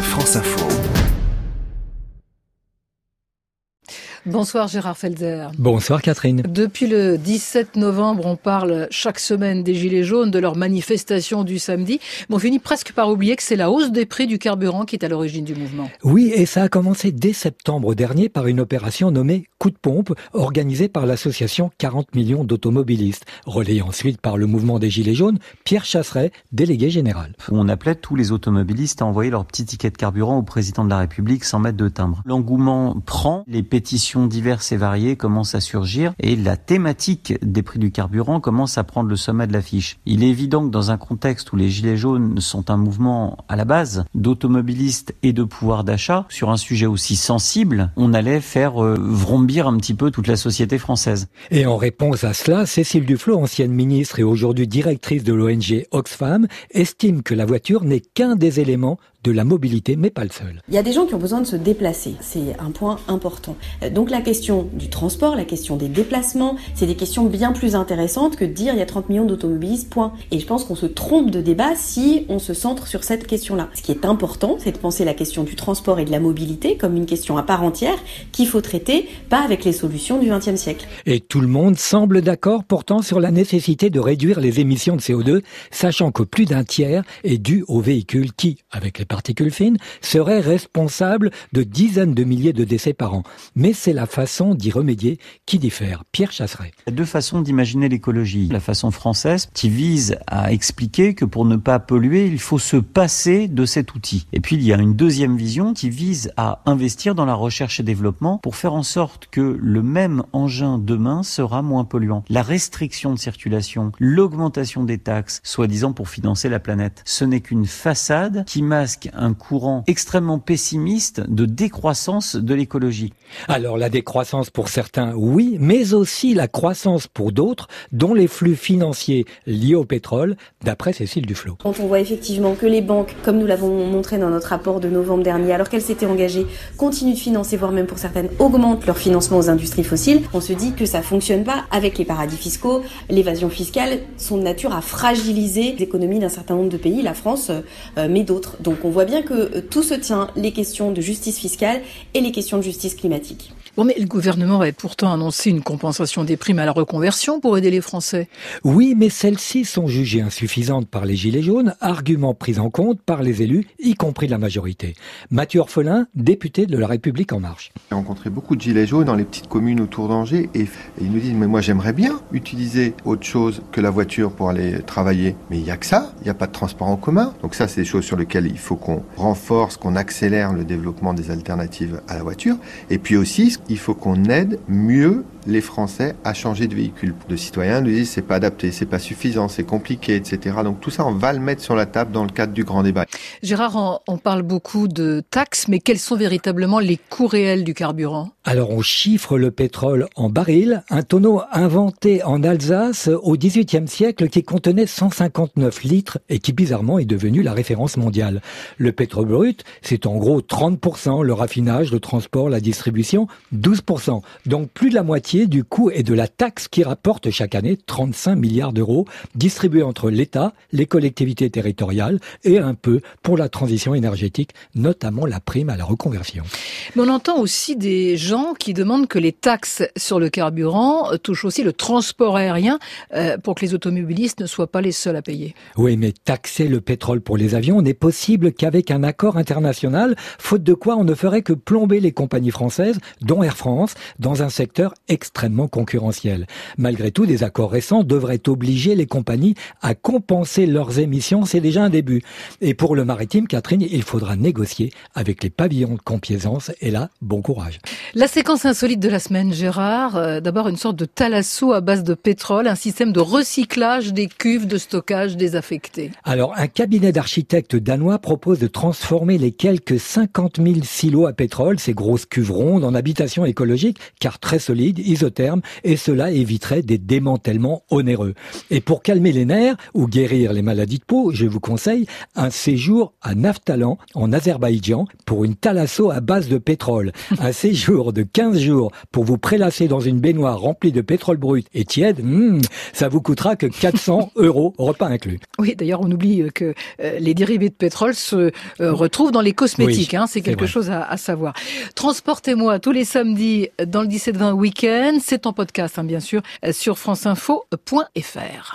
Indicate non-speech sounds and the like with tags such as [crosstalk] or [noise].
France Info. Bonsoir Gérard Felzer. Bonsoir Catherine. Depuis le 17 novembre, on parle chaque semaine des Gilets jaunes, de leur manifestation du samedi. Mais on finit presque par oublier que c'est la hausse des prix du carburant qui est à l'origine du mouvement. Oui, et ça a commencé dès septembre dernier par une opération nommée Coup de pompe, organisée par l'association 40 millions d'automobilistes, relayée ensuite par le mouvement des Gilets jaunes, Pierre Chasseret, délégué général. On appelait tous les automobilistes à envoyer leur petit ticket de carburant au président de la République sans mettre de timbre. L'engouement prend, les pétitions diverses et variées commencent à surgir et la thématique des prix du carburant commence à prendre le sommet de l'affiche. Il est évident que dans un contexte où les Gilets jaunes sont un mouvement à la base d'automobilistes et de pouvoir d'achat, sur un sujet aussi sensible, on allait faire euh, un petit peu toute la société française. Et en réponse à cela, Cécile Duflot, ancienne ministre et aujourd'hui directrice de l'ONG Oxfam, estime que la voiture n'est qu'un des éléments de la mobilité, mais pas le seul. Il y a des gens qui ont besoin de se déplacer, c'est un point important. Euh, donc la question du transport, la question des déplacements, c'est des questions bien plus intéressantes que de dire il y a 30 millions d'automobilistes, point. Et je pense qu'on se trompe de débat si on se centre sur cette question-là. Ce qui est important, c'est de penser la question du transport et de la mobilité comme une question à part entière qu'il faut traiter, pas avec les solutions du XXe siècle. Et tout le monde semble d'accord pourtant sur la nécessité de réduire les émissions de CO2, sachant que plus d'un tiers est dû aux véhicules qui, avec les particules fines, seraient responsables de dizaines de milliers de décès par an. Mais c'est la façon d'y remédier qui diffère. Pierre Chasseret. Il y a deux façons d'imaginer l'écologie. La façon française qui vise à expliquer que pour ne pas polluer, il faut se passer de cet outil. Et puis il y a une deuxième vision qui vise à investir dans la recherche et développement pour faire en sorte que le même engin demain sera moins polluant. La restriction de circulation, l'augmentation des taxes, soi-disant pour financer la planète, ce n'est qu'une façade qui masque un courant extrêmement pessimiste de décroissance de l'écologie. Alors la décroissance pour certains, oui, mais aussi la croissance pour d'autres, dont les flux financiers liés au pétrole, d'après Cécile Duflot. Quand on voit effectivement que les banques, comme nous l'avons montré dans notre rapport de novembre dernier, alors qu'elles s'étaient engagées, continuent de financer, voire même pour certaines augmentent leur financement aux industries fossiles, on se dit que ça fonctionne pas avec les paradis fiscaux. L'évasion fiscale sont de nature à fragiliser l'économie d'un certain nombre de pays, la France, euh, mais d'autres. Donc on voit bien que euh, tout se tient, les questions de justice fiscale et les questions de justice climatique. Bon, mais le gouvernement avait pourtant annoncé une compensation des primes à la reconversion pour aider les Français. Oui, mais celles-ci sont jugées insuffisantes par les Gilets jaunes, argument pris en compte par les élus, y compris la majorité. Mathieu Orphelin, député de La République En Marche. J'ai rencontré beaucoup de Gilets jaunes dans les petites communes autour d'Angers et, et ils nous disent Mais moi j'aimerais bien utiliser autre chose que la voiture pour aller travailler. Mais il n'y a que ça, il n'y a pas de transport en commun. Donc ça, c'est des choses sur lesquelles il faut qu'on renforce, qu'on accélère le développement des alternatives à la voiture. Et puis aussi, il faut qu'on aide mieux les Français à changer de véhicule. De citoyens nous disent c'est pas adapté, c'est pas suffisant, c'est compliqué, etc. Donc tout ça, on va le mettre sur la table dans le cadre du grand débat. Gérard, on parle beaucoup de taxes, mais quels sont véritablement les coûts réels du carburant? Alors on chiffre le pétrole en baril, un tonneau inventé en Alsace au XVIIIe siècle qui contenait 159 litres et qui bizarrement est devenu la référence mondiale. Le pétrole brut, c'est en gros 30%, le raffinage, le transport, la distribution, 12%. Donc plus de la moitié du coût et de la taxe qui rapporte chaque année 35 milliards d'euros distribués entre l'État, les collectivités territoriales et un peu pour la transition énergétique, notamment la prime à la reconversion. Mais on entend aussi des gens qui demandent que les taxes sur le carburant touchent aussi le transport aérien euh, pour que les automobilistes ne soient pas les seuls à payer. Oui, mais taxer le pétrole pour les avions n'est possible qu'avec un accord international, faute de quoi on ne ferait que plomber les compagnies françaises, dont Air France, dans un secteur extrêmement concurrentiel. Malgré tout, des accords récents devraient obliger les compagnies à compenser leurs émissions, c'est déjà un début. Et pour le maritime, Catherine, il faudra négocier avec les pavillons de complaisance, et là, bon courage. La séquence insolite de la semaine, Gérard, euh, d'abord une sorte de thalasso à base de pétrole, un système de recyclage des cuves de stockage désaffectées. Alors, un cabinet d'architectes danois propose de transformer les quelques 50 000 silos à pétrole, ces grosses cuves rondes, en habitation écologique, car très solides, isotherme et cela éviterait des démantèlements onéreux. Et pour calmer les nerfs ou guérir les maladies de peau, je vous conseille un séjour à Naftalan en Azerbaïdjan pour une thalasso à base de pétrole. [laughs] Un séjour de 15 jours pour vous prélasser dans une baignoire remplie de pétrole brut et tiède, hmm, ça vous coûtera que 400 [laughs] euros, repas inclus. Oui, d'ailleurs, on oublie que euh, les dérivés de pétrole se euh, retrouvent dans les cosmétiques. hein, c'est quelque chose à, à, savoir. Transportez-moi tous les samedis dans le 17-20 week-end. C'est en podcast, hein, bien sûr, sur franceinfo.fr.